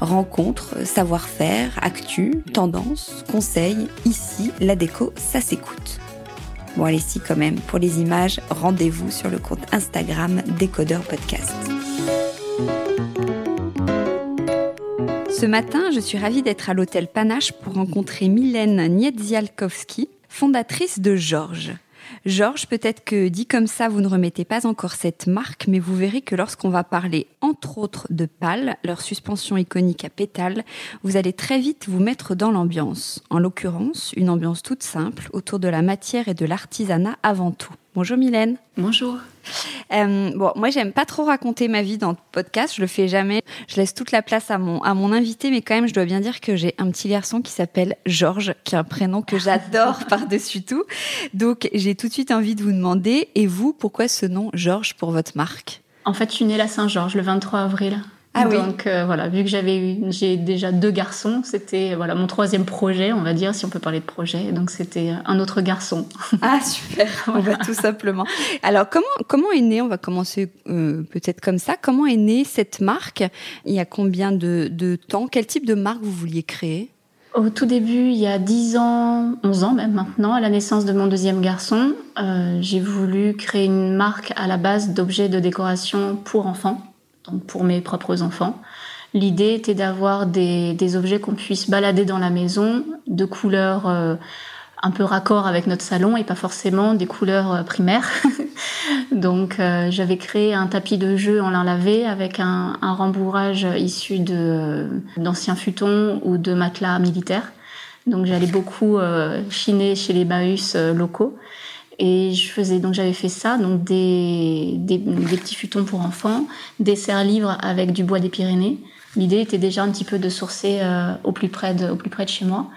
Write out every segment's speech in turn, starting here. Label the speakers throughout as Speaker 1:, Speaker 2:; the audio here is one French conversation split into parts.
Speaker 1: Rencontres, savoir-faire, actu, tendances, conseils, ici, la déco, ça s'écoute. Bon allez si quand même, pour les images, rendez-vous sur le compte Instagram Décodeur Podcast. Ce matin, je suis ravie d'être à l'hôtel Panache pour rencontrer Mylène Niedzialkowski, fondatrice de Georges. Georges, peut-être que dit comme ça, vous ne remettez pas encore cette marque, mais vous verrez que lorsqu'on va parler entre autres de pales, leur suspension iconique à pétales, vous allez très vite vous mettre dans l'ambiance. En l'occurrence, une ambiance toute simple autour de la matière et de l'artisanat avant tout. Bonjour Mylène.
Speaker 2: Bonjour.
Speaker 1: Euh, bon, moi j'aime pas trop raconter ma vie dans le podcast, je le fais jamais. Je laisse toute la place à mon à mon invité, mais quand même je dois bien dire que j'ai un petit garçon qui s'appelle Georges, qui est un prénom que j'adore par-dessus tout. Donc j'ai tout de suite envie de vous demander, et vous, pourquoi ce nom Georges pour votre marque?
Speaker 2: En fait, je suis née la Saint-Georges le 23 avril.
Speaker 1: Ah
Speaker 2: Donc euh, voilà, vu que j'avais j'ai déjà deux garçons, c'était voilà mon troisième projet, on va dire, si on peut parler de projet. Donc c'était un autre garçon.
Speaker 1: Ah super, on va tout simplement. Alors comment comment est né On va commencer euh, peut-être comme ça. Comment est née cette marque? Il y a combien de, de temps? Quel type de marque vous vouliez créer?
Speaker 2: Au tout début, il y a 10 ans, 11 ans même maintenant, à la naissance de mon deuxième garçon, euh, j'ai voulu créer une marque à la base d'objets de décoration pour enfants donc pour mes propres enfants. L'idée était d'avoir des, des, objets qu'on puisse balader dans la maison, de couleurs euh, un peu raccord avec notre salon et pas forcément des couleurs euh, primaires. Donc euh, j'avais créé un tapis de jeu en lin lavé avec un, un rembourrage issu de d'anciens futons ou de matelas militaires. Donc j'allais beaucoup chiner chez les bahus locaux. Et je faisais donc j'avais fait ça, donc des, des, des, petits futons pour enfants, des serres-livres avec du bois des Pyrénées. L'idée était déjà un petit peu de sourcer euh, au plus près de au plus près de chez moi.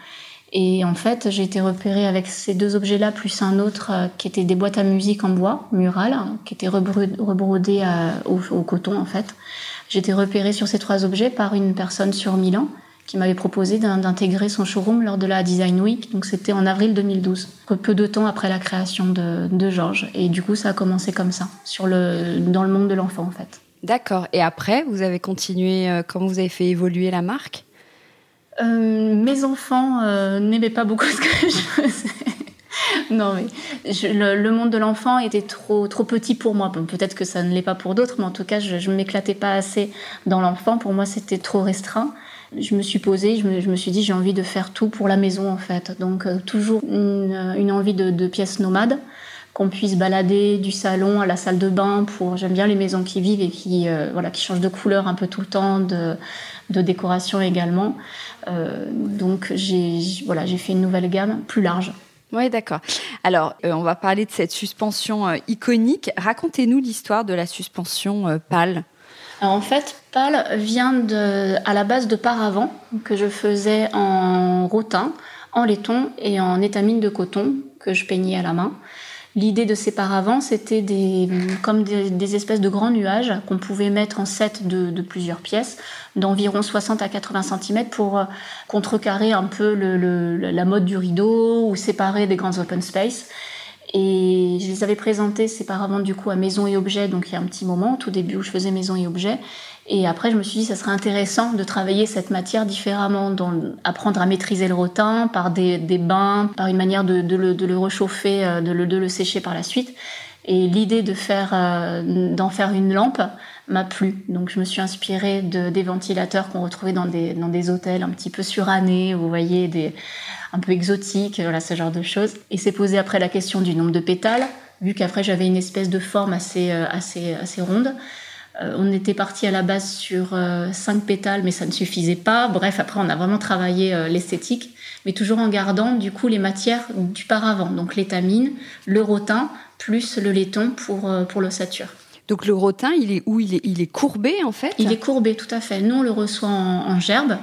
Speaker 2: Et en fait, j'ai été repérée avec ces deux objets-là plus un autre euh, qui était des boîtes à musique en bois mural, qui étaient rebrodées euh, au, au, coton en fait. J'ai été repérée sur ces trois objets par une personne sur Milan qui m'avait proposé d'intégrer son showroom lors de la Design Week. Donc c'était en avril 2012, peu de temps après la création de, de Georges. Et du coup, ça a commencé comme ça, sur le, dans le monde de l'enfant en fait.
Speaker 1: D'accord. Et après, vous avez continué, euh, comment vous avez fait évoluer la marque?
Speaker 2: Euh, Mes enfants euh, n'aimaient pas beaucoup ce que je faisais. non, mais je, le, le, monde de l'enfant était trop trop petit pour moi. Bon, Peut-être que ça ne l'est pas pour d'autres, mais en tout cas, je ne m'éclatais pas assez dans l'enfant. Pour moi, c'était trop restreint je me suis posée, je me, suis dit j'ai envie de faire tout pour la maison en fait. Donc euh, toujours une, euh, envie de, pièces nomades qu'on puisse balader du salon à la salle de bain pour j'aime bien les maisons qui vivent et qui euh, voilà qui changent de couleur un peu tout le temps de, décoration également donc j'ai voilà j'ai fait une nouvelle gamme plus large
Speaker 1: Oui, d'accord. Alors, on va parler de cette suspension iconique. Racontez-nous l'histoire de la suspension PAL.
Speaker 2: Alors en fait, PAL vient de, à la base de paravent que je faisais en rotin, en laiton et en étamine de coton que je peignais à la main. L'idée de ces paravents, c'était des, comme des, espèces de grands nuages qu'on pouvait mettre en set de, plusieurs pièces, d'environ 60 à 80 cm pour euh, contrecarrer un peu la mode du rideau ou séparer des grands open space. Et je les avais présentés, ces paravents, du coup, à Maison et Objets, donc il y a un petit moment, tout début où je faisais Maison et Objets. Et après, je me suis dit, ça serait intéressant de travailler cette matière différemment, apprendre à maîtriser le rotin par des, bains, par une manière de, le, réchauffer, euh, de le, de le sécher par la suite. Et l'idée de faire, euh, d'en faire une lampe m'a plu. Donc, je me suis inspirée de, des ventilateurs qu'on retrouvait dans des, dans des hôtels un petit peu surannés, vous voyez, des, un peu exotiques, voilà, ce genre de choses. Et c'est posé après la question du nombre de pétales, vu qu'après j'avais une espèce de forme assez, euh, assez, assez ronde. Euh, on était parti à la base sur cinq pétales, mais ça ne suffisait pas. Bref, après, on a vraiment travaillé l'esthétique, mais toujours en gardant du coup les matières du paravent, donc l'étamine, le rotin, plus le laiton pour, pour l'ossature.
Speaker 1: Donc le rotin, il est où? Il est, il est courbé en fait?
Speaker 2: Il est courbé, tout à fait. Nous, on le reçoit en gerbe.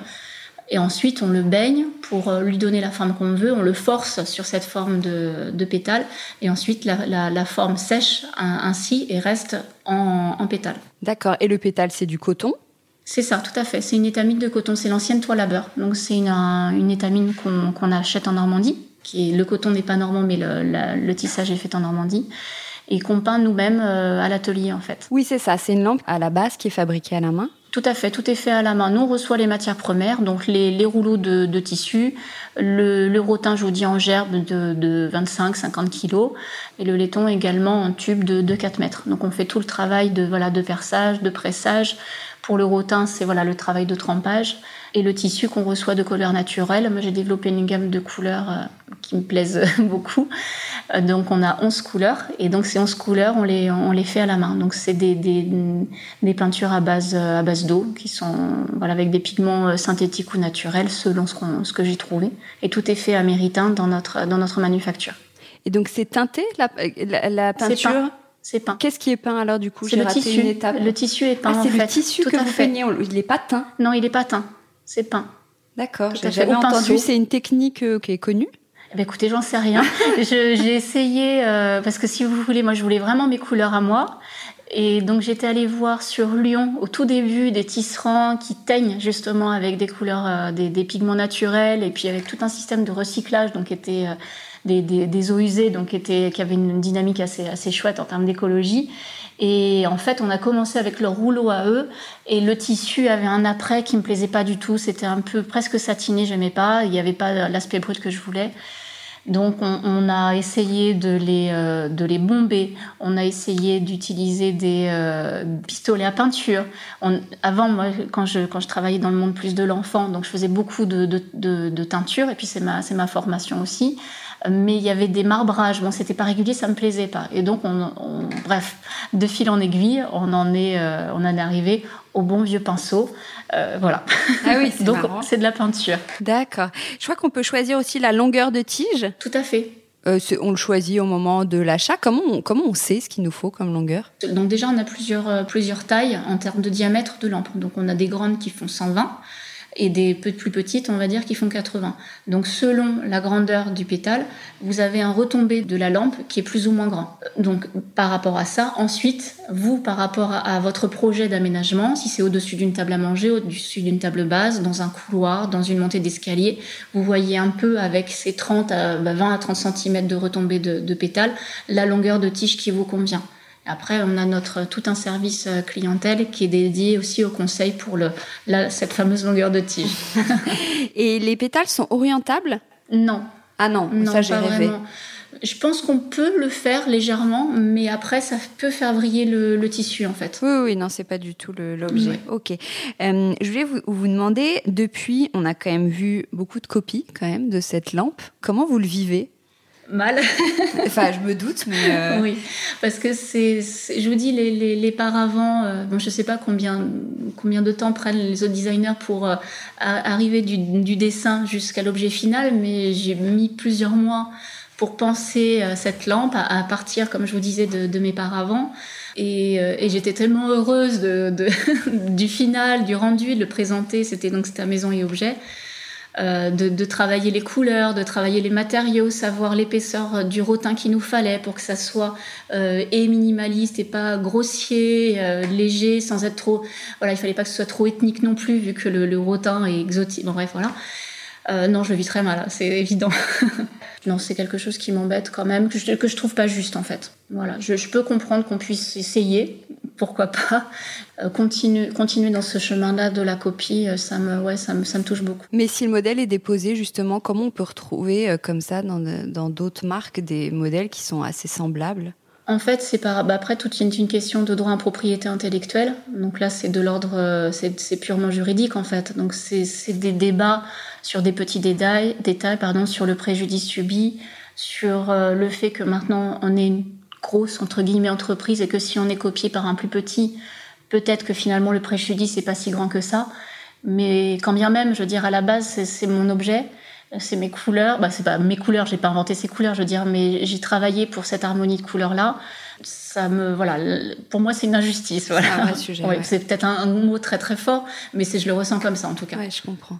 Speaker 2: Et ensuite, on le baigne pour euh, lui donner la forme qu'on veut. On le force sur cette forme de, de pétale. Et ensuite, la, forme sèche ainsi et reste en, pétale.
Speaker 1: D'accord. Et le pétale, c'est du coton?
Speaker 2: C'est ça, tout à fait. C'est une étamine de coton. C'est l'ancienne toile à beurre. Donc c'est une, étamine qu'on achète en Normandie. Qui est, le coton n'est pas normand, mais le, tissage est fait en Normandie et qu'on peint nous-mêmes euh, à l'atelier en fait.
Speaker 1: Oui, c'est ça. C'est une lampe à la base qui est fabriquée à la main.
Speaker 2: Tout à fait, tout est fait à la main. Nous, on reçoit les matières premières, donc les, rouleaux de, tissu, le, rotin, je vous dis, en gerbe de, 25-50 kg, et le laiton également en tube de, de 4 mètres. Donc on fait tout le travail de, voilà, de perçage, de pressage. Pour le rotin, c'est voilà, le travail de trempage et le tissu qu'on reçoit de couleurs naturelles. Moi, j'ai développé une gamme de couleurs euh, qui me plaisent beaucoup. Euh, donc, on a 11 couleurs. Et donc, ces 11 couleurs, on les, on les fait à la main. Donc, c'est des, des, des, peintures à base, à base d'eau qui sont voilà, avec des pigments euh, synthétiques ou naturels selon ce, ce que j'ai trouvé. Et tout est fait à Méritain dans notre, dans notre manufacture.
Speaker 1: Et donc, c'est teinté, la, la, peinture?
Speaker 2: C'est peint.
Speaker 1: Qu'est-ce qui est peint alors du coup?
Speaker 2: C'est le tissu. Le tissu est peint.
Speaker 1: Ah, c'est le tissu que vous peignez. Il n'est pas teint.
Speaker 2: Non, il n'est pas teint c'est peint.
Speaker 1: D'accord, j'ai jamais entendu. C'est une technique euh, qui est connue?
Speaker 2: Eh ben, écoutez, j'en sais rien. j'ai essayé euh, parce que si vous voulez, moi je voulais vraiment mes couleurs à moi. Et donc j'étais allée voir sur Lyon au tout début des tisserands qui teignent justement avec des couleurs, euh, des, pigments naturels et puis avec tout un système de recyclage donc était des, eaux usées donc qui avait une dynamique assez, assez chouette en termes d'écologie. Et en fait, on a commencé avec leur rouleau à eux, et le tissu avait un après qui me plaisait pas du tout. C'était un peu presque satiné, j'aimais pas. Il n'y avait pas l'aspect brut que je voulais. Donc, on, a essayé de les, euh, de les bomber. On a essayé d'utiliser des euh, pistolets à peinture. Avant, moi, quand je, quand je travaillais dans le monde plus de l'enfant, donc je faisais beaucoup de, de teinture, et puis c'est ma, ma formation aussi mais il y avait des marbrages. Bon, c'était pas régulier, ça me plaisait pas. Et donc, on, bref, de fil en aiguille, on en est, euh, on en est arrivé au bon vieux pinceau. Euh, voilà.
Speaker 1: Ah oui, c'est
Speaker 2: Donc, c'est de la peinture.
Speaker 1: D'accord. Je crois qu'on peut choisir aussi la longueur de tige.
Speaker 2: Tout à fait.
Speaker 1: Euh, on le choisit au moment de l'achat. Comment on, comment on sait ce qu'il nous faut comme longueur?
Speaker 2: Donc déjà, on a plusieurs, plusieurs tailles en termes de diamètre de lampe. Donc on a des grandes qui font 120 et des plus petites, on va dire, qui font 80. Donc selon la grandeur du pétale, vous avez un retombé de la lampe qui est plus ou moins grand. Donc par rapport à ça, ensuite, vous, par rapport à, votre projet d'aménagement, si c'est au-dessus d'une table à manger, au-dessus d'une table basse, dans un couloir, dans une montée d'escalier, vous voyez un peu avec ces 30 à 20 bah, à 30 cm de retombée de, de pétale, la longueur de tige qui vous convient. Après, on a notre tout un service euh, clientèle qui est dédié aussi au conseil pour le, cette fameuse longueur de tige.
Speaker 1: Et les pétales sont orientables?
Speaker 2: Non.
Speaker 1: Ah non, ça j'ai rêvé.
Speaker 2: Je pense qu'on peut le faire légèrement, mais après, ça peut faire vriller le, tissu, en fait.
Speaker 1: Oui, oui, non, c'est pas du tout l'objet. Ok. Euh, je voulais vous, vous, demander, depuis, on a quand même vu beaucoup de copies, quand même, de cette lampe. Comment vous le vivez?
Speaker 2: Mal.
Speaker 1: enfin, je me doute, mais.
Speaker 2: Euh, oui, parce que c'est, je vous dis, les, les, les paravents, euh, bon, je sais pas combien, combien de temps prennent les autres designers pour euh, arriver du, du, dessin jusqu'à l'objet final, mais j'ai mis plusieurs mois pour penser cette lampe à, partir, comme je vous disais, de, de mes paravents. Et, et j'étais tellement heureuse de, de du final, du rendu, de le présenter. C'était donc c'était à Maison et Objets. Euh, de, travailler les couleurs, de travailler les matériaux, savoir l'épaisseur du rotin qu'il nous fallait pour que ça soit euh, et minimaliste et pas grossier, euh, léger, sans être trop. Voilà, il fallait pas que ce soit trop ethnique non plus, vu que le, le rotin est exotique. Bon, bref, voilà. Non, je vis très mal, c'est évident. non, c'est quelque chose qui m'embête quand même, que je, trouve pas juste en fait. Voilà, je peux comprendre qu'on puisse essayer, pourquoi pas, euh, continuer, continuer dans ce chemin-là de la copie, euh, ça me, ouais, ça me, ça me touche beaucoup.
Speaker 1: Mais si le modèle est déposé, justement, comment on peut retrouver euh, comme ça dans d'autres marques des modèles qui sont assez semblables?
Speaker 2: En fait, c'est par bah après toute une, une question de droit en propriété intellectuelle. Donc là, c'est de l'ordre, c'est purement juridique en fait. Donc c'est des débats sur des petits détails, détails pardon, sur le préjudice subi, sur le fait que maintenant on est une grosse entre guillemets entreprise et que si on est copié par un plus petit, peut-être que finalement le préjudice n'est pas si grand que ça. Mais quand bien même, je veux dire, à la base, c'est mon objet, c'est mes couleurs. Bah, c'est pas mes couleurs, j'ai pas inventé ces couleurs, je veux dire, mais j'ai travaillé pour cette harmonie de couleurs là ça me voilà pour moi c'est une injustice voilà. c'est peut-être un, mot très très fort mais c'est je le ressens comme ça en tout cas.
Speaker 1: Ouais, je comprends.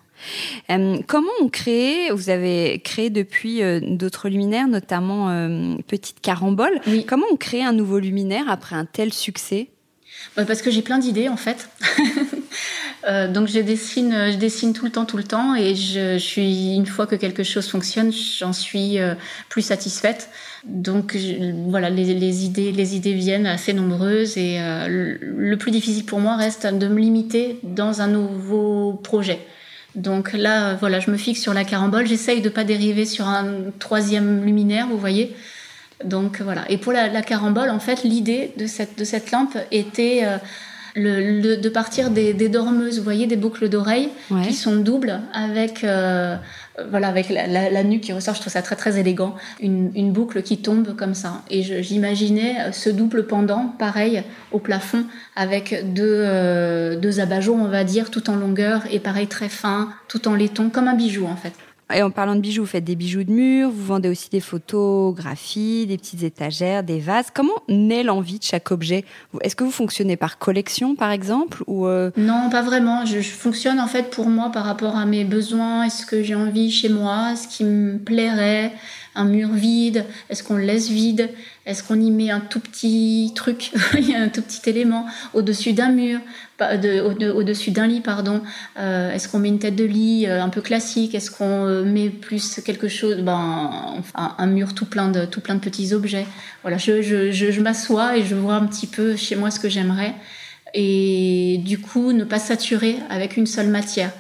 Speaker 1: Euh, comment on crée vous avez créé depuis euh, d'autres luminaires notamment euh, petite carambole. Comment on crée un nouveau luminaire après un tel succès?
Speaker 2: Bah, parce que j'ai plein d'idées en fait. Euh, donc je dessine, je dessine tout le temps, tout le temps, et je, je suis une fois que quelque chose fonctionne, j'en suis plus satisfaite. Donc voilà, les, les, idées, les idées viennent assez nombreuses, et euh, le, plus difficile pour moi reste de me limiter dans un nouveau projet. Donc là, voilà, je me fixe sur la carambole. J'essaye de pas dériver sur un troisième luminaire, vous voyez. Donc voilà. Et pour la, la carambole, en fait, l'idée de cette de cette lampe était le, de partir des, des, dormeuses, vous voyez, des boucles d'oreilles qui sont doubles avec, euh, voilà, avec la, la, la, nuque qui ressort. Je trouve ça très très élégant. Une, boucle qui tombe comme ça. Et j'imaginais ce double pendant, pareil, au plafond, avec deux, euh, deux abat-jours, on va dire, tout en longueur et pareil très fin, tout en laiton, comme un bijou en fait.
Speaker 1: Et en parlant de bijoux, vous faites des bijoux de mur, vous vendez aussi des photographies, des petites étagères, des vases. Comment naît l'envie de chaque objet? Est-ce que vous fonctionnez par collection, par exemple ou euh?
Speaker 2: Non, pas vraiment. Je, fonctionne en fait pour moi par rapport à mes besoins, est-ce que j'ai envie chez moi, ce qui me plairait un mur vide Est-ce qu'on le laisse vide Est-ce qu'on y met un tout petit truc, un tout petit élément au-dessus d'un mur, au-dessus d'un lit, pardon euh, Est-ce qu'on met une tête de lit euh, un peu classique Est-ce qu'on euh, met plus quelque chose, ben, un mur tout plein de tout plein de petits objets Voilà, je, m'assois et je vois un petit peu chez moi ce que j'aimerais et du coup ne pas saturer avec une seule matière.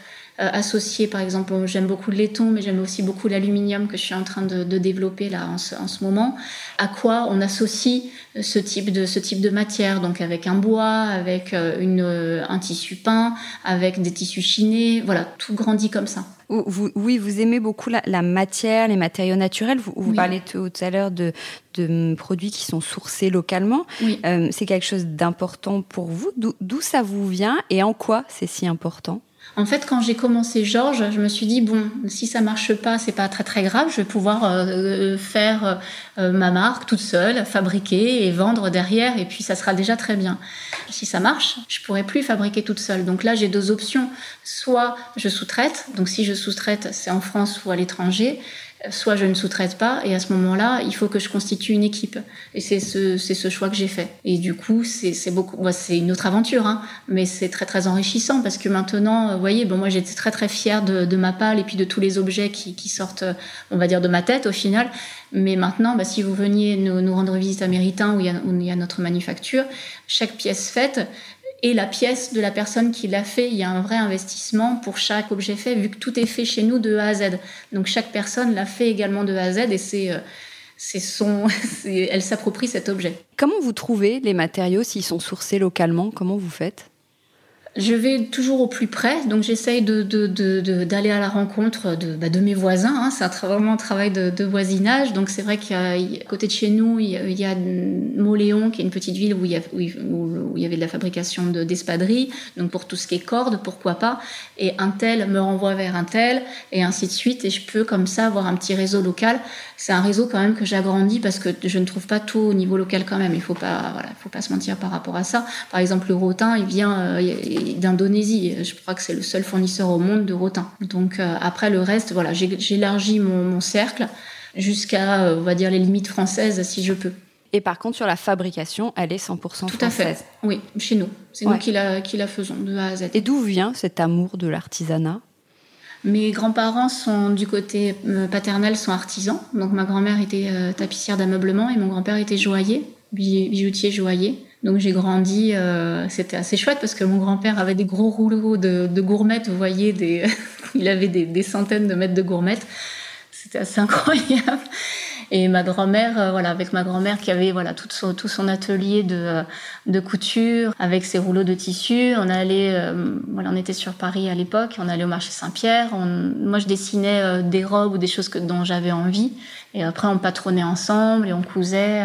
Speaker 2: Euh, associer, par exemple, j'aime beaucoup le laiton, mais j'aime aussi beaucoup l'aluminium que je suis en train de, de développer là en ce, en ce, moment. À quoi on associe ce type de ce type de matière, donc avec un bois, avec euh, une, euh, un tissu peint, avec des tissus chinés, voilà, tout grandit comme ça.
Speaker 1: Vous, oui, vous aimez beaucoup la, la matière, les matériaux naturels. Vous, vous parlez tout à l'heure de, de, produits qui sont sourcés localement.
Speaker 2: Oui.
Speaker 1: Euh, c'est quelque chose d'important pour vous. D'où ça vous vient et en quoi c'est si important?
Speaker 2: En fait, quand j'ai commencé Georges, je me suis dit bon, si ça marche pas, c'est pas très très grave. Je vais pouvoir euh, euh, faire euh, ma marque toute seule, fabriquer et vendre derrière, et puis ça sera déjà très bien. Si ça marche, je pourrais plus fabriquer toute seule. Donc là, j'ai deux options. Soit je sous-traite. Donc si je sous-traite, c'est en France ou à l'étranger soit je ne sous-traite pas et à ce moment-là, il faut que je constitue une équipe. Et c'est ce, ce choix que j'ai fait. Et du coup, c'est, beaucoup, c'est une autre aventure, hein, mais c'est très très enrichissant parce que maintenant, vous voyez, bon, moi j'étais très très fière de, ma palle et puis de tous les objets qui, sortent, on va dire, de ma tête au final. Mais maintenant, bah, si vous veniez nous, rendre visite à Méritain où il y a notre manufacture, chaque pièce faite, et la pièce de la personne qui l'a fait. Il y a un vrai investissement pour chaque objet fait, vu que tout est fait chez nous de A à Z. Donc chaque personne l'a fait également de A à Z et c'est euh, c'est son, elle s'approprie cet objet.
Speaker 1: Comment vous trouvez les matériaux s'ils sont sourcés localement? Comment vous faites?
Speaker 2: Je vais toujours au plus près, donc j'essaye de, d'aller à la rencontre de, bah, de mes voisins. Hein. C'est vraiment un travail de, voisinage. Donc c'est vrai qu'à côté de chez nous, il y a, Moléon, qui est une petite ville où il y, a, où, il y avait de la fabrication d'espadrilles. donc pour tout ce qui est cordes, pourquoi pas. Et un tel me renvoie vers un tel, et ainsi de suite. Et je peux comme ça avoir un petit réseau local. C'est un réseau quand même que j'agrandis parce que je ne trouve pas tout au niveau local quand même. Il faut pas, voilà, faut pas se mentir par rapport à ça. Par exemple, le rotin, il vient... Euh, d'Indonésie. Je crois que c'est le seul fournisseur au monde de rotin. Donc euh, après le reste, voilà, j'élargis mon, mon, cercle jusqu'à, euh, on va dire, les limites françaises si je peux.
Speaker 1: Et par contre, sur la fabrication, elle est 100% française. Tout à fait.
Speaker 2: Oui, chez nous. C'est nous qui la, qui la faisons de A à Z.
Speaker 1: Et d'où vient cet amour de l'artisanat?
Speaker 2: Mes grands-parents sont du côté euh, paternel sont artisans. Donc ma grand-mère était tapissière d'ameublement et mon grand-père était joaillier, bijoutier joaillier. Donc j'ai grandi, euh, c'était assez chouette parce que mon grand-père avait des gros rouleaux de, de gourmettes, vous voyez, des, il avait des, des, centaines de mètres de gourmettes. C'était assez incroyable. Et ma grand-mère, euh, voilà, avec ma grand-mère qui avait voilà tout son, tout son atelier de, de couture, avec ses rouleaux de tissu, on allait, euh, voilà, on était sur Paris à l'époque, on allait au marché Saint-Pierre. moi, je dessinais des robes ou des choses que, dont j'avais envie, et après on patronnait ensemble et on cousait.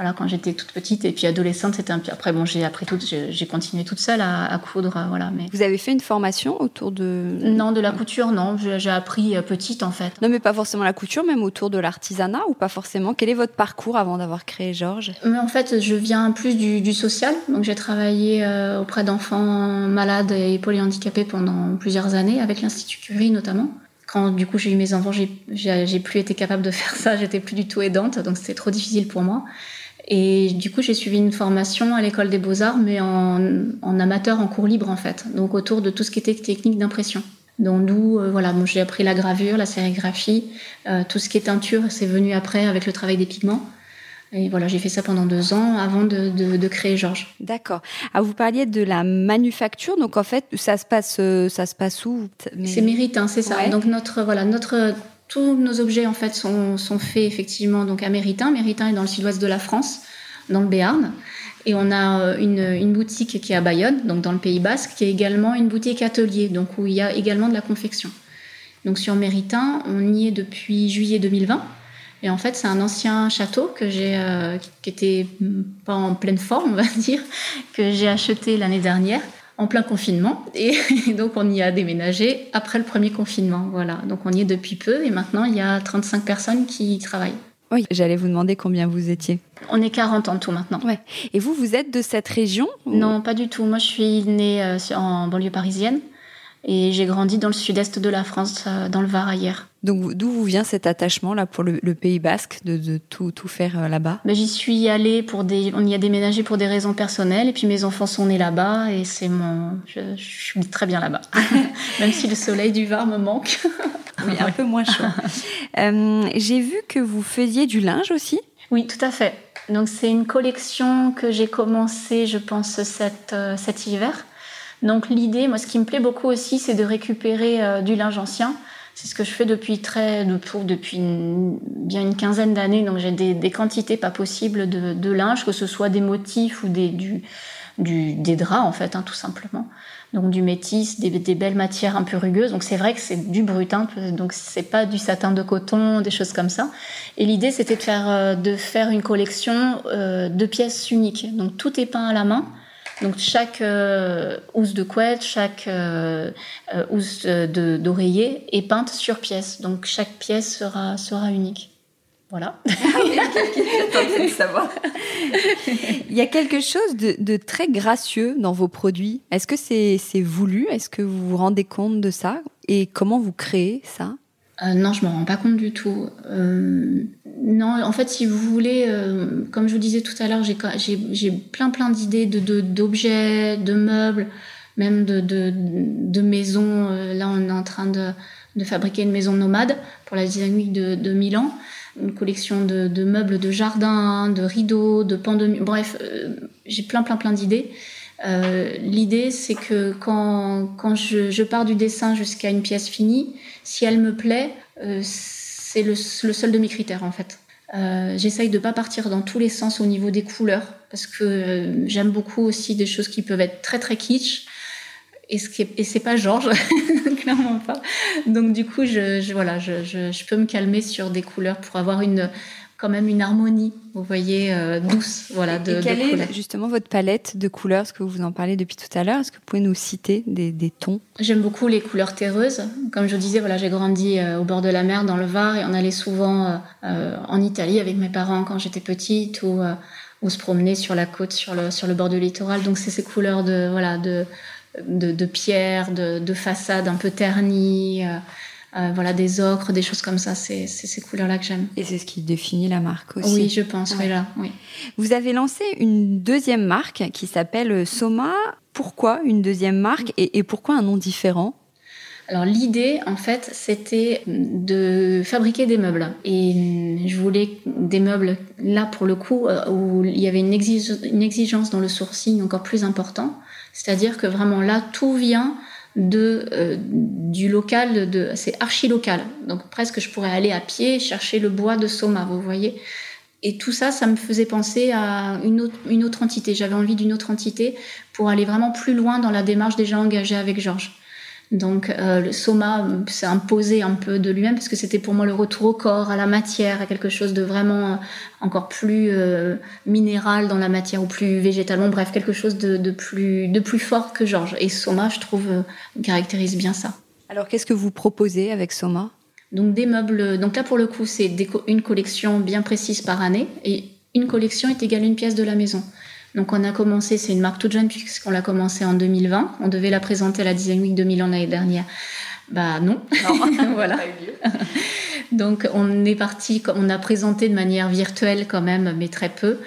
Speaker 2: Voilà, quand j'étais toute petite et puis adolescente, c'était un peu. Après, bon, j'ai appris tout, j'ai continué toute seule à, coudre, voilà. Mais
Speaker 1: vous avez fait une formation autour de
Speaker 2: Non, de la couture, non. J'ai appris euh, petite en fait.
Speaker 1: Non, mais pas forcément la couture, même autour de l'artisanat ou pas forcément? Quel est votre parcours avant d'avoir créé Georges?
Speaker 2: Mais en fait, je viens plus du, social. Donc, j'ai travaillé euh, auprès d'enfants malades et polyhandicapés pendant plusieurs années avec l'Institut Curie notamment quand du coup j'ai eu mes enfants, j'ai plus été capable de faire ça, j'étais plus du tout aidante, donc c'était trop difficile pour moi. Et du coup, j'ai suivi une formation à l'école des beaux-arts, mais en, en, amateur, en cours libre en fait, donc autour de tout ce qui était technique d'impression. Donc d'où, euh, voilà, moi j'ai appris la gravure, la sérigraphie, euh, tout ce qui est teinture, c'est venu après avec le travail des pigments. Et voilà, j'ai fait ça pendant deux ans avant de, de, de créer Georges.
Speaker 1: D'accord. Ah, vous parliez de la manufacture, donc en fait, ça se passe, euh, ça se passe où?
Speaker 2: C'est Méritain, c'est ça. Donc notre, voilà, notre tous nos objets en fait sont, sont faits effectivement donc à Méritain. Méritain est dans le sud-ouest de la France, dans le Béarn. Et on a euh, une, une, boutique qui est à Bayonne, donc dans le Pays Basque, qui est également une boutique atelier, donc où il y a également de la confection. Donc sur Méritain, on y est depuis juillet 2020. Et en fait, c'est un ancien château que j'ai, euh, qui était pas en pleine forme, on va dire, que j'ai acheté l'année dernière en plein confinement. Et donc, on y a déménagé après le premier confinement. Voilà. Donc, on y est depuis peu et maintenant, il y a 35 personnes qui y travaillent.
Speaker 1: Oui, j'allais vous demander combien vous étiez.
Speaker 2: On est 40 en tout maintenant.
Speaker 1: Ouais. Et vous, vous êtes de cette région
Speaker 2: Non, pas du tout. Moi, je suis née euh, en banlieue parisienne. Et j'ai grandi dans le sud-est de la France, euh, dans le Var hier.
Speaker 1: Donc d'où vous vient cet attachement là pour le, Pays Basque de, de tout, tout faire euh, là-bas?
Speaker 2: Ben, J'y suis allée pour des, on y a déménagé pour des raisons personnelles et puis mes enfants sont nés là-bas et c'est mon, je, suis très bien là-bas, même si le soleil du Var me manque.
Speaker 1: oui, un peu moins chaud. euh, j'ai vu que vous faisiez du linge aussi.
Speaker 2: Oui, tout à fait. Donc c'est une collection que j'ai commencé, je pense, cet, euh, cet hiver. Donc l'idée, moi, ce qui me plaît beaucoup aussi, c'est de récupérer euh, du linge ancien. C'est ce que je fais depuis très, depuis bien une quinzaine d'années. Donc j'ai des, quantités pas possibles de, de, linge, que ce soit des motifs ou des, du, du, des draps en fait, hein, tout simplement. Donc du métis, des, des, belles matières un peu rugueuses. Donc c'est vrai que c'est du brut, hein, donc c'est pas du satin de coton, des choses comme ça. Et l'idée c'était de faire euh, de faire une collection euh, de pièces uniques. Donc tout est peint à la main. Donc chaque euh, housse de couette, chaque euh, euh housse d'oreiller est peinte sur pièce. Donc chaque pièce sera, sera unique. Voilà.
Speaker 1: Il y a quelque chose de, de, très gracieux dans vos produits. Est-ce que c'est voulu? Est-ce que vous vous rendez compte de ça? Et comment vous créez ça?
Speaker 2: Euh, non, je m'en rends pas compte du tout. Euh, non, en fait, si vous voulez, euh, comme je vous disais tout à l'heure, j'ai plein plein d'idées de d'objets, de, meubles, même de, de, de maisons. Euh, là, on est en train de, de fabriquer une maison nomade pour la dynamique de, de Milan, une collection de, de meubles de jardin, de rideaux, de pans de bref, euh, j'ai plein plein plein d'idées. Euh, L'idée, c'est que quand, quand je, pars du dessin jusqu'à une pièce finie, si elle me plaît, euh, c'est le, seul de mes critères en fait. Euh, J'essaye de pas partir dans tous les sens au niveau des couleurs parce que j'aime beaucoup aussi des choses qui peuvent être très très kitsch. et ce c'est pas Georges, clairement pas. Donc du coup, je, je voilà, je, je, peux me calmer sur des couleurs pour avoir une quand même une harmonie, vous voyez, euh, douce, voilà.
Speaker 1: De, et quelle est justement votre palette de couleurs Est-ce que vous en parlez depuis tout à l'heure? Est-ce que vous pouvez nous citer des, des tons?
Speaker 2: J'aime beaucoup les couleurs terreuses. Comme je disais, voilà, j'ai grandi euh, au bord de la mer, dans le Var, et on allait souvent euh, en Italie avec mes parents quand j'étais petite, ou ou se promener sur la côte, sur le sur le bord du littoral. Donc c'est ces couleurs de voilà de de, de pierre, de, de façade un peu ternie. Euh, voilà, des ocres, des choses comme ça. C'est ces couleurs-là que j'aime.
Speaker 1: Et c'est ce qui définit la marque aussi.
Speaker 2: Oui, je pense. là, oui.
Speaker 1: Vous avez lancé une deuxième marque qui s'appelle Soma. Pourquoi une deuxième marque et, et pourquoi un nom différent?
Speaker 2: Alors l'idée, en fait, c'était de fabriquer des meubles. Et je voulais des meubles, là, pour le coup, euh, où il y avait une, une exigence dans le sourcing encore plus important. C'est-à-dire que vraiment là, tout vient de euh, du local de c'est archi local donc presque je pourrais aller à pied chercher le bois de Soma vous voyez. Et tout ça ça me faisait penser à une autre une autre entité. J'avais envie d'une autre entité pour aller vraiment plus loin dans la démarche déjà engagée avec Georges donc euh, le soma s'est imposé un peu de lui-même parce que c'était pour moi le retour au corps, à la matière, à quelque chose de vraiment euh, encore plus euh, minéral dans la matière ou plus végétalement, bref quelque chose de, de plus de plus fort que Georges. Et soma, je trouve, caractérise bien ça.
Speaker 1: Alors qu'est-ce que vous proposez avec soma?
Speaker 2: Donc des meubles. Donc là pour le coup c'est une collection bien précise par année et une collection est égale à une pièce de la maison. Donc on a commencé, c'est une marque toute jeune puisqu'on l'a commencé en 2020. On devait la présenter à la Design Week 2000 l'année dernière. Bah non, non voilà. Donc on est parti, on a présenté de manière virtuelle quand même, mais très peu.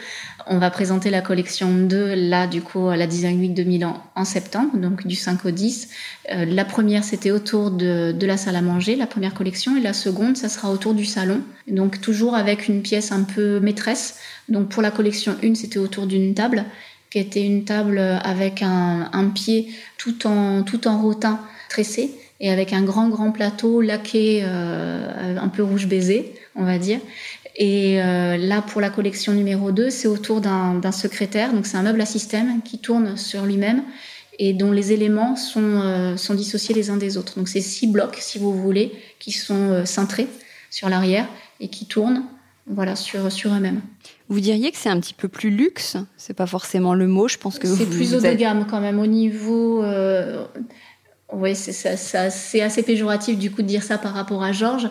Speaker 2: On va présenter la collection 2 là du coup à la Design Week 2000 en, en septembre, donc du 5 au 10. Euh, la première c'était autour de, de, la salle à manger, la première collection, et la seconde ça sera autour du salon. Donc toujours avec une pièce un peu maîtresse. Donc pour la collection 1 c'était autour d'une table qui était une table avec un, un pied tout en tout en rotin tressé et avec un grand grand plateau laqué euh, un peu rouge baiser, on va dire. Et euh, là, pour la collection numéro 2, c'est autour d'un secrétaire. Donc, c'est un meuble à système qui tourne sur lui-même et dont les éléments sont, euh, sont dissociés les uns des autres. Donc, c'est six blocs, si vous voulez, qui sont euh, cintrés sur l'arrière et qui tournent voilà, sur, sur eux-mêmes.
Speaker 1: Vous diriez que c'est un petit peu plus luxe C'est pas forcément le mot, je pense que
Speaker 2: C'est plus haut de gamme quand même au niveau. Oui, c'est assez péjoratif du coup de dire ça par rapport à Georges,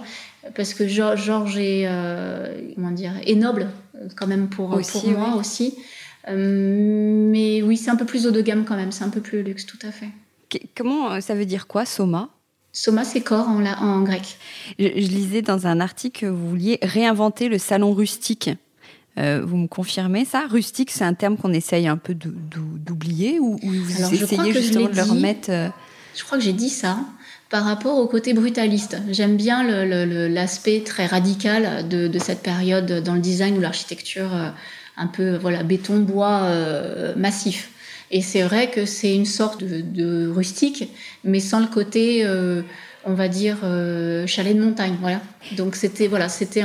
Speaker 2: parce que Georges est, euh, comment dire, est noble quand même pour, pour moi aussi. Euh, mais oui, c'est un peu plus haut de gamme quand même, c'est un peu plus luxe, tout à fait.
Speaker 1: Comment euh, ça veut dire quoi, soma?
Speaker 2: Soma, c'est corps en, en grec.
Speaker 1: Je, je, lisais dans un article que vous vouliez réinventer le salon rustique. Euh, vous me confirmez ça? Rustique, c'est un terme qu'on essaye un peu d'oublier ou, ou vous Alors, essayez justement de le remettre euh...
Speaker 2: Je crois que j'ai dit ça par rapport au côté brutaliste. J'aime bien l'aspect très radical de, de, cette période dans le design ou l'architecture euh, un peu voilà béton bois euh, massif. Et c'est vrai que c'est une sorte de, de, rustique, mais sans le côté euh, on va dire euh, chalet de montagne voilà. Donc c'était voilà c'était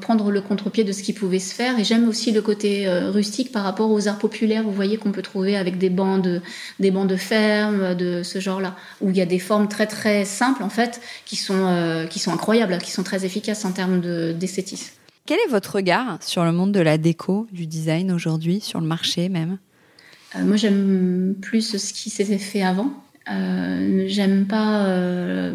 Speaker 2: prendre le contre-pied de ce qui pouvait se faire. Et j'aime aussi le côté euh, rustique par rapport aux arts populaires vous voyez qu'on peut trouver avec des bancs de des bancs de ferme de ce genre là où il y a des formes très très simples en fait qui sont euh, qui sont incroyables qui sont très efficaces en termes d'esthétisme.
Speaker 1: Quel est votre regard sur le monde de la déco du design aujourd'hui sur le marché même?
Speaker 2: Moi j'aime plus ce qui s'était fait avant j'aime pas. Euh,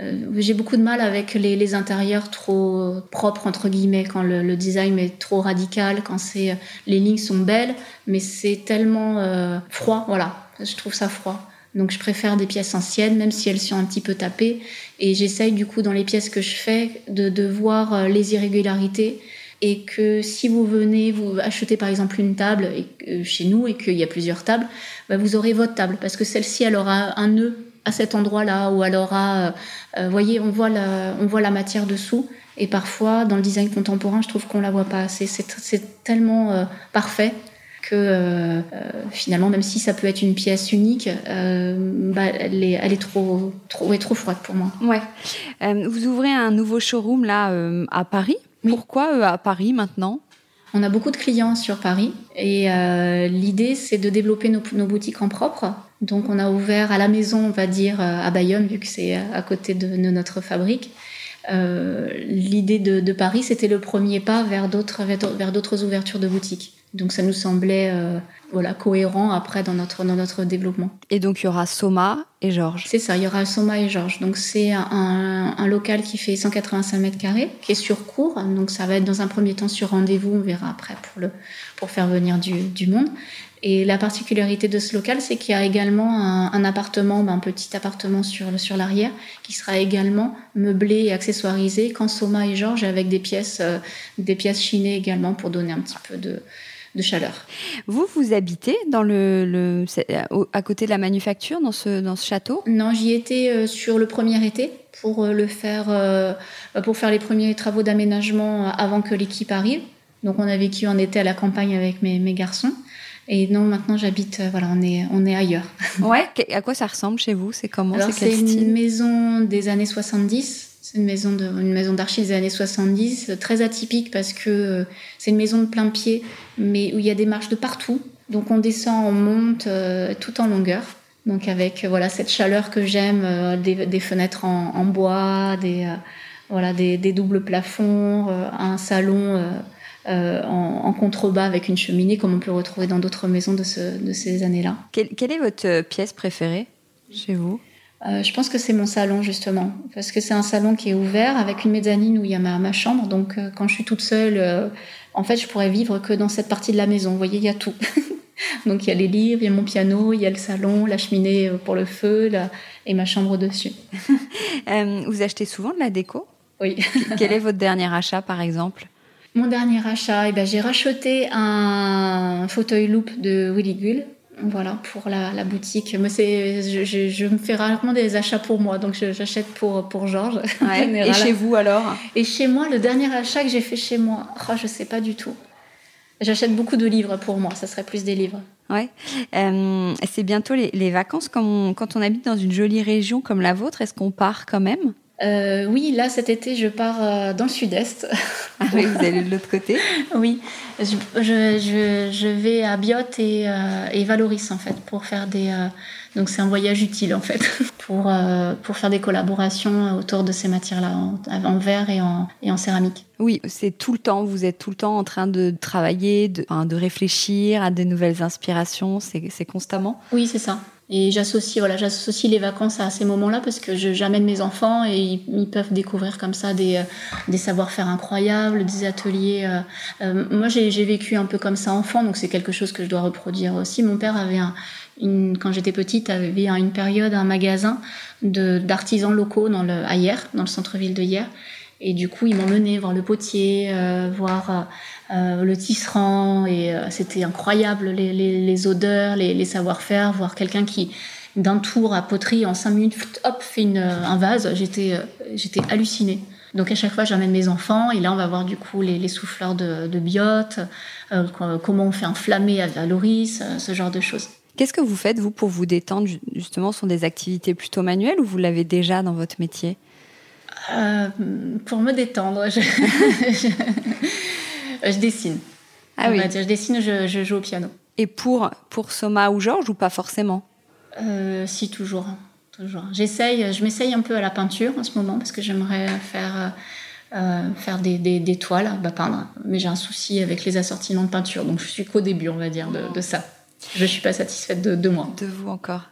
Speaker 2: euh, j'ai beaucoup de mal avec les, intérieurs trop propres entre guillemets quand le, design est trop radical, quand c'est les lignes sont belles, mais c'est tellement euh, froid. Voilà, je trouve ça froid. Donc je préfère des pièces anciennes, même si elles sont un petit peu tapées. Et j'essaye du coup dans les pièces que je fais de, de voir les irrégularités et que si vous venez vous acheter par exemple une table et, chez nous et qu'il y a plusieurs tables, bah, vous aurez votre table parce que celle-ci elle aura un nœud à cet endroit-là ou elle aura, euh, voyez, on voit la, matière dessous et parfois dans le design contemporain, je trouve qu'on la voit pas assez. C'est tellement euh, parfait que euh, finalement, même si ça peut être une pièce unique, euh, bah, elle, est, trop, est trop froide pour moi.
Speaker 1: Ouais. Euh, vous ouvrez un nouveau showroom là à Paris? Oui. Pourquoi à Paris maintenant?
Speaker 2: On a beaucoup de clients sur Paris et euh, l'idée c'est de développer nos, nos, boutiques en propre, Donc on a ouvert à la maison, on va dire, à Bayonne, vu que c'est à côté de, notre fabrique. Euh, L'idée de, de, Paris, c'était le premier pas vers d'autres vers d'autres ouvertures de boutiques. Donc ça nous semblait euh, voilà cohérent après dans notre dans notre développement.
Speaker 1: Et donc il y aura Soma et Georges.
Speaker 2: C'est ça, il y aura Soma et Georges. Donc c'est un, un, local qui fait 185 mètres carrés, qui est sur cours. Donc ça va être dans un premier temps sur rendez-vous, on verra après pour le pour faire venir du, du monde. Et la particularité de ce local, c'est qu'il y a également un, appartement, ben, un petit appartement sur, sur l'arrière, qui sera également meublé et accessoirisé, quand Soma et Georges, avec des pièces, euh, des pièces chinées également pour donner un petit peu de, de chaleur.
Speaker 1: Vous, vous habitez dans le, le, à côté de la manufacture, dans ce, dans ce château?
Speaker 2: Non, j'y étais euh, sur le premier été pour euh, le faire, pour faire les premiers travaux d'aménagement avant que l'équipe arrive. Donc on a vécu en été à la campagne avec mes, mes garçons. Et non, maintenant j'habite, euh, voilà, on est, on est ailleurs.
Speaker 1: Ouais, à quoi ça ressemble chez vous? C'est comment?
Speaker 2: C'est une maison des années 70. C'est une maison de, maison d'archives des années 70, très atypique parce que euh, c'est une maison de plein pied, mais où il y a des marches de partout. Donc on descend, on monte euh, tout en longueur. Donc avec voilà cette chaleur que j'aime, des, fenêtres en, bois, des voilà des, doubles plafonds, un salon euh, en, contrebas avec une cheminée, comme on peut retrouver dans d'autres maisons de, ces années-là.
Speaker 1: Quelle, est votre euh, pièce préférée chez vous?
Speaker 2: Euh, je pense que c'est mon salon justement, parce que c'est un salon qui est ouvert avec une mezzanine où il y a ma, chambre. Donc quand je suis toute seule, en fait, je pourrais vivre que dans cette partie de la maison. Vous voyez, il y a tout. donc il y a les livres, il y a mon piano, il y a le salon, la cheminée pour le feu, et ma chambre au-dessus.
Speaker 1: vous achetez souvent de la déco?
Speaker 2: Oui.
Speaker 1: Quel est votre dernier achat, par exemple?
Speaker 2: Mon dernier achat, eh ben, j'ai racheté un fauteuil loop de Willy Gull. Voilà, pour la, la boutique. Moi, c'est, je, je, je, me fais rarement des achats pour moi, donc j'achète pour, pour Georges.
Speaker 1: Et chez vous alors?
Speaker 2: Et chez moi, le dernier achat que j'ai fait chez moi, oh, je sais pas du tout. J'achète beaucoup de livres pour moi, ça serait plus des livres.
Speaker 1: Ouais. Euh, c'est bientôt les, les vacances. Quand on, quand on habite dans une jolie région comme la vôtre, est-ce qu'on part quand même?
Speaker 2: Euh, oui, là cet été, je pars euh, dans le sud-est.
Speaker 1: Ah oui, vous allez de l'autre côté
Speaker 2: Oui, je, je, je, vais à Biot et, euh, et, Valoris en fait pour faire des. Euh, donc c'est un voyage utile en fait pour pour faire des collaborations autour de ces matières-là en, en, verre et en, et en céramique.
Speaker 1: Oui, c'est tout le temps. Vous êtes tout le temps en train de travailler, de, de réfléchir à des nouvelles inspirations. C'est constamment.
Speaker 2: Oui, c'est ça. Et j'associe voilà, j'associe les vacances à ces moments-là parce que j'amène mes enfants et ils, peuvent découvrir comme ça des, euh, savoir-faire incroyables, des ateliers. Euh, euh, moi, j'ai vécu un peu comme ça enfant, donc c'est quelque chose que je dois reproduire aussi. Mon père avait quand j'étais petite, avait une période un magasin d'artisans locaux dans le, à Hier, dans le centre-ville de Hier. Et du coup, ils m'emmenaient voir le potier, euh, voir euh, le tisserand, et euh, c'était incroyable, les, odeurs, les, savoir-faire, voir quelqu'un qui, d'un tour à poterie, en cinq minutes, hop, fait un vase. J'étais, j'étais hallucinée. Donc à chaque fois, j'amène mes enfants, et là, on va voir du coup les, souffleurs de, de biote, comment on fait un flammé à Loris, ce genre de choses.
Speaker 1: Qu'est-ce que vous faites, vous, pour vous détendre? Justement, ce sont des activités plutôt manuelles ou vous l'avez déjà dans votre métier?
Speaker 2: Euh, pour me détendre, je, je, dessine. Ah oui. je dessine, je, je, joue au piano.
Speaker 1: Et pour, pour Soma ou Georges ou pas forcément
Speaker 2: euh, Si, toujours. toujours. J'essaye, je m'essaye un peu à la peinture en ce moment parce que j'aimerais faire, euh, faire des, des, des toiles, bah, peindre. Mais j'ai un souci avec les assortiments de peinture, donc je suis qu'au début, on va dire, de, de ça. Je suis pas satisfaite de, de moi.
Speaker 1: De vous encore.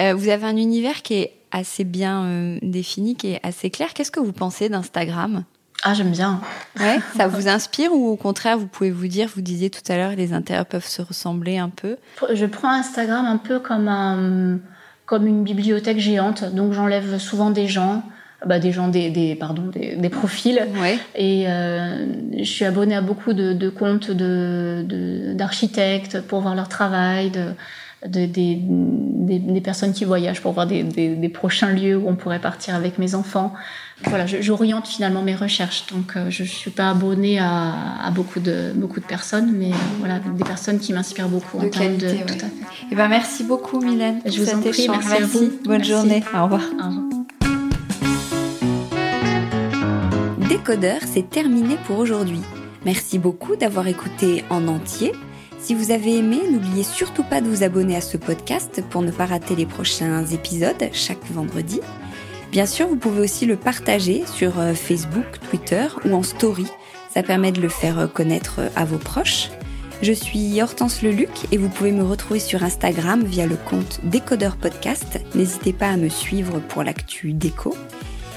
Speaker 1: Euh, vous avez un univers qui est assez bien euh, défini, qui est assez clair. Qu'est-ce que vous pensez d'Instagram?
Speaker 2: Ah, j'aime bien.
Speaker 1: Ouais, ça vous inspire ou au contraire, vous pouvez vous dire, vous disiez tout à l'heure, les intérieurs peuvent se ressembler un peu?
Speaker 2: Je prends Instagram un peu comme, un, comme une bibliothèque géante, donc j'enlève souvent des gens. Bah, des gens, des, des pardon, des, des profils.
Speaker 1: Ouais.
Speaker 2: Et euh, je suis abonnée à beaucoup de, de comptes de d'architectes pour voir leur travail, de, de, des, des, personnes qui voyagent pour voir des, des, prochains lieux où on pourrait partir avec mes enfants. Voilà, j'oriente finalement mes recherches. Donc, euh, je suis pas abonnée à, à, beaucoup de beaucoup de personnes, mais euh, voilà, des personnes qui m'inspirent beaucoup
Speaker 1: de en qualité, de. Tout à fait. Et eh ben, merci beaucoup, Mylène.
Speaker 2: Je vous en prie, merci, à vous.
Speaker 1: Bonne journée. Au revoir.
Speaker 2: Au revoir.
Speaker 1: Décodeur, c'est terminé pour aujourd'hui. Merci beaucoup d'avoir écouté en entier Si vous avez aimé, n'oubliez surtout pas de vous abonner à ce podcast pour ne pas rater les prochains épisodes chaque vendredi. Bien sûr, vous pouvez aussi le partager sur euh, Facebook, Twitter ou en story. Ça permet de le faire euh, connaître euh, à vos proches. Je suis Hortense Leluc et vous pouvez me retrouver sur Instagram via le compte Décodeur Podcast. N'hésitez pas à me suivre pour l'actu déco.